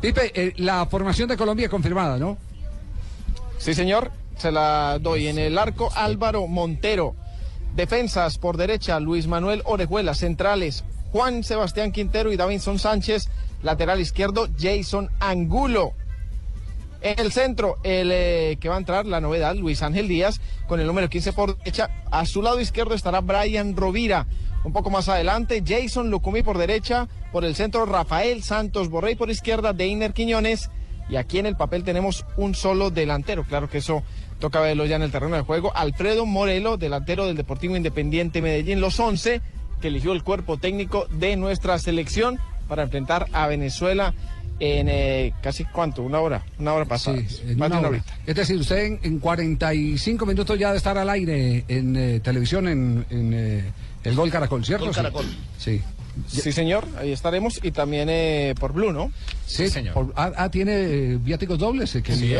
Pipe, eh, la formación de Colombia confirmada, ¿no? Sí, señor, se la doy. En el arco Álvaro Montero. Defensas por derecha, Luis Manuel Orejuela. Centrales, Juan Sebastián Quintero y Davinson Sánchez. Lateral izquierdo, Jason Angulo. En el centro, el eh, que va a entrar, la novedad, Luis Ángel Díaz, con el número 15 por derecha. A su lado izquierdo estará Brian Rovira. Un poco más adelante, Jason Lucumí por derecha. Por el centro, Rafael Santos Borrey por izquierda, Deiner Quiñones. Y aquí en el papel tenemos un solo delantero. Claro que eso toca verlo ya en el terreno de juego. Alfredo Morelo, delantero del Deportivo Independiente Medellín, los 11 que eligió el cuerpo técnico de nuestra selección para enfrentar a Venezuela en eh, casi cuánto, una hora, una hora pasada. Sí, en Más de una hora. horita. Es decir, usted en, en 45 minutos ya de estar al aire en eh, televisión en, en, eh, el Gol Caracol, ¿cierto? Gol Sí. Caracol. Sí. Sí, señor, ahí estaremos y también eh, por Blue, ¿no? Sí, señor. por- ah, ah, tiene eh, viáticos dobles. eh, que Sí,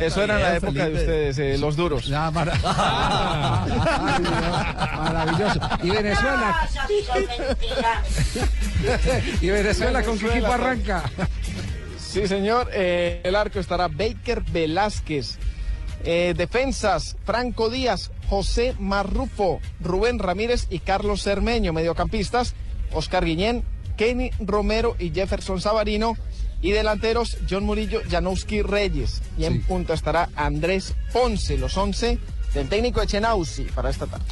Eso, era en la época de ustedes, eh, los duros. Maravilloso. Y Venezuela, y Venezuela con qué equipo arranca. Sí, señor. Eh, el arco estará Baker Velázquez. Eh, defensas, Franco Díaz, José Marrufo, Rubén Ramírez y Carlos Cermeño. Mediocampistas, Oscar Guiñén, Kenny Romero y Jefferson Sabarino. Y delanteros, John Murillo, Janowski Reyes. Y en Sí. punto estará Andrés Ponce, los 11 del técnico Echenauzi para esta tarde.